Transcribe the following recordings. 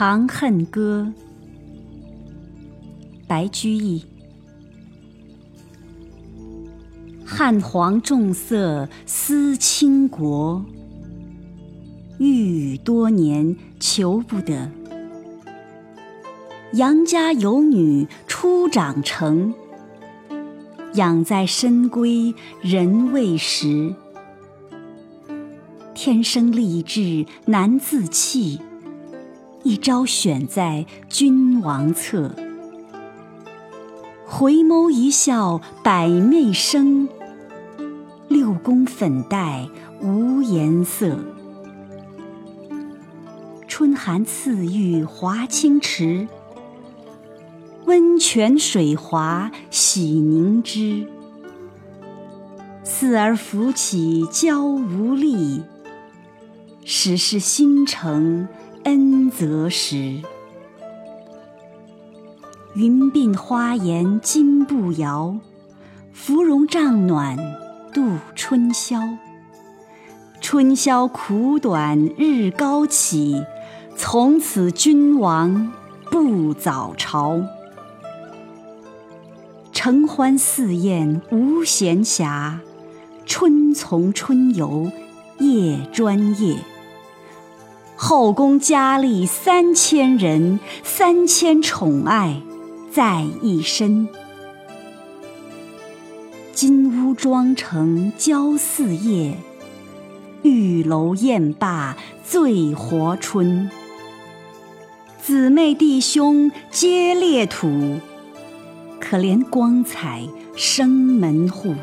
长恨歌，白居易。汉皇重色思倾国，御宇多年求不得。杨家有女初长成，养在深闺人未识。天生丽质难自弃。一朝选在君王侧，回眸一笑百媚生。六宫粉黛无颜色，春寒赐浴华清池，温泉水滑洗凝脂。思而浮起娇无力，始是新承。恩泽时，云鬓花颜金步摇，芙蓉帐暖度春宵。春宵苦短日高起，从此君王不早朝。承欢侍宴无闲暇，春从春游夜专夜。后宫佳丽三千人，三千宠爱在一身。金屋妆成娇似夜，玉楼宴罢醉活春。姊妹弟兄皆列土，可怜光彩生门户。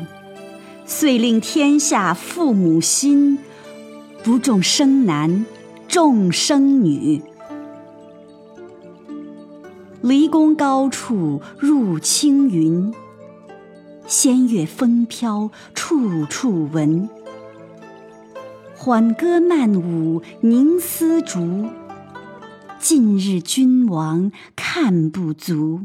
遂令天下父母心，不重生男。众生女，离宫高处入青云。仙乐风飘处处闻，缓歌慢舞凝丝竹。近日君王看不足，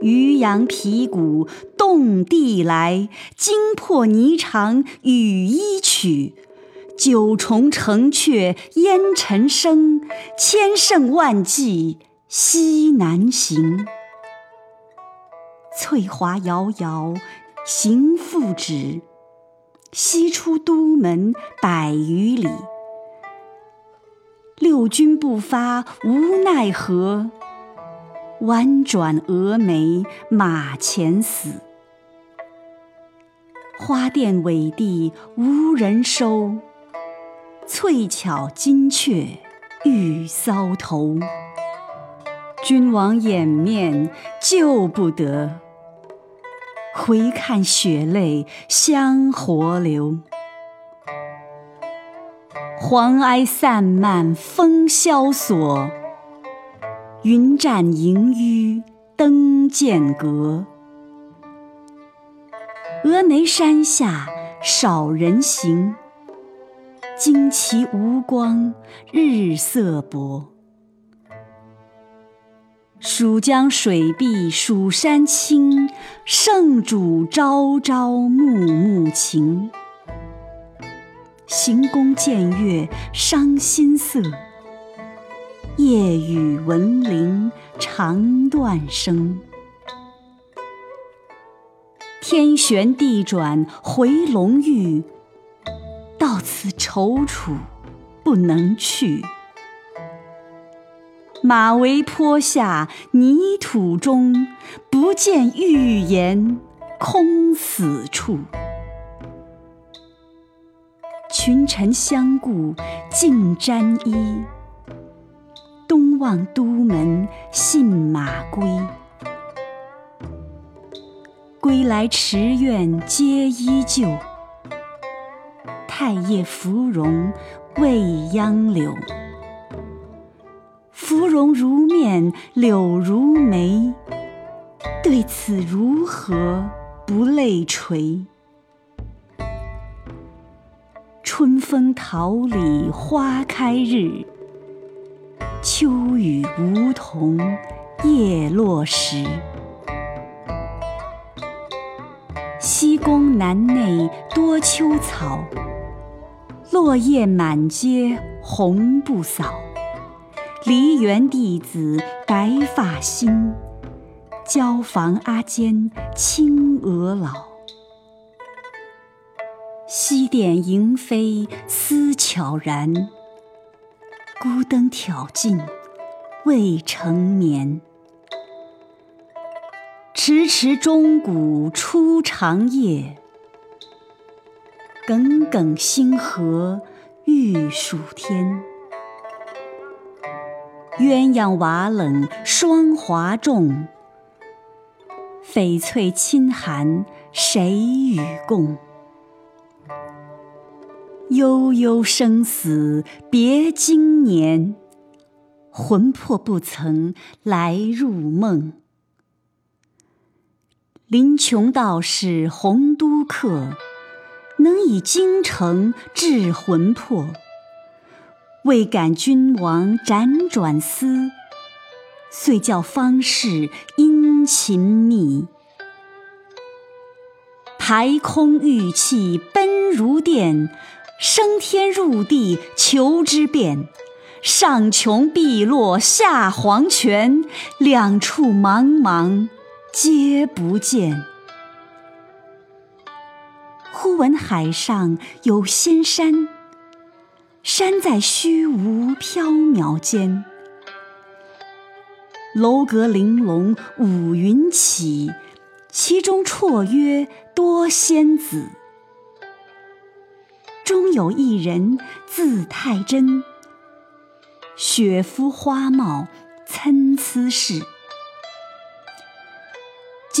渔阳鼙鼓动地来，惊破霓裳羽衣曲。九重城阙烟尘生，千乘万骑西南行。翠华遥遥行复止，西出都门百余里。六军不发无奈何，宛转蛾眉马前死。花钿委地无人收。翠巧金雀玉搔头，君王掩面救不得。回看血泪相和流，黄埃散漫风萧索，云栈萦纡登剑阁。峨眉山下少人行。旌旗无光日色薄，蜀江水碧蜀山青，圣主朝朝暮暮情。行宫见月伤心色，夜雨闻铃肠断声。天旋地转回龙驭。到此踌躇不能去，马嵬坡下泥土中，不见玉颜空死处。群臣相顾尽沾衣，东望都门信马归。归来池苑皆依旧。太液芙蓉未央柳，芙蓉如面柳如眉，对此如何不泪垂？春风桃李花开日，秋雨梧桐叶落时。西宫南内多秋草。落叶满阶红不扫，梨园弟子白发新，椒房阿监青娥老。西殿萤飞思悄然，孤灯挑尽未成眠。迟迟钟鼓初长夜，耿耿星河欲曙天。鸳鸯瓦冷霜华重，翡翠衾寒谁与共？悠悠生死别经年，魂魄不曾来入梦。临邛道士红都客，能以京城治魂魄。未感君王辗转思，遂教方士殷勤觅。排空玉气奔如电，升天入地求之遍。上穷碧落下黄泉，两处茫茫皆不见。忽闻海上有仙山。山在虚无缥缈间，楼阁玲珑五云起，其中绰约多仙子。中有一人字太真，雪肤花貌参差是。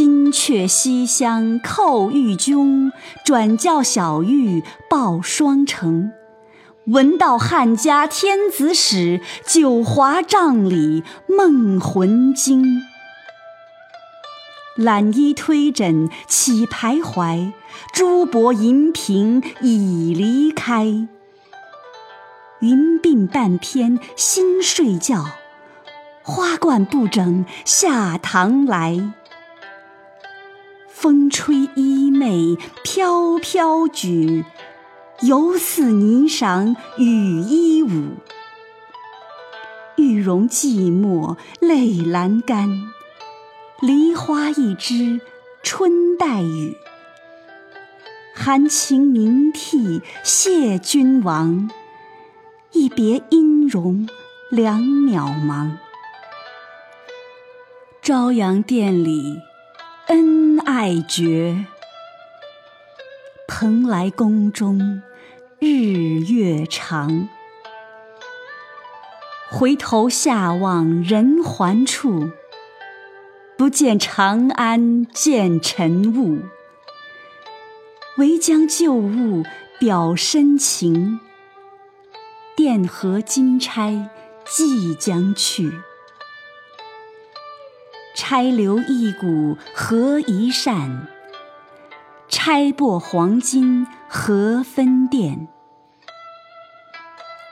金阙西厢叩玉钟，转教小玉报双成。闻道汉家天子使，九华帐里梦魂惊。揽衣推枕起徘徊，珠箔银屏已离开。云鬓半偏新睡觉，花冠不整下堂来。风吹衣袂飘飘举。犹似霓裳羽衣舞，玉容寂寞泪阑干。梨花一枝春带雨，含情凝涕谢君王。一别音容两渺茫。朝阳殿里爱绝，蓬莱宫中。日月长，回头下望人寰处，不见长安见尘雾，唯将旧物表深情。钿合金钗即将去，钗留一股合一扇。钗擘黄金何分店？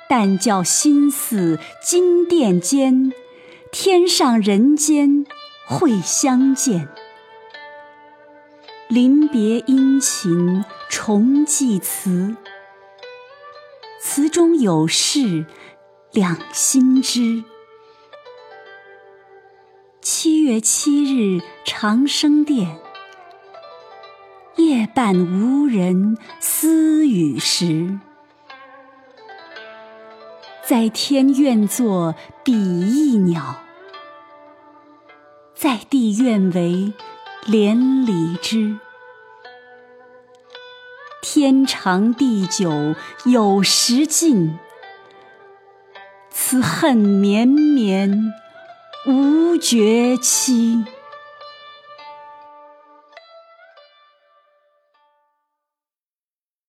但教心似金殿间，天上人间会相见。临别殷勤重寄词，词中有事两心知。七月七日长生殿。夜半无人私语时，在天愿作比翼鸟，在地愿为连理枝。天长地久有时尽，此恨绵绵无绝期。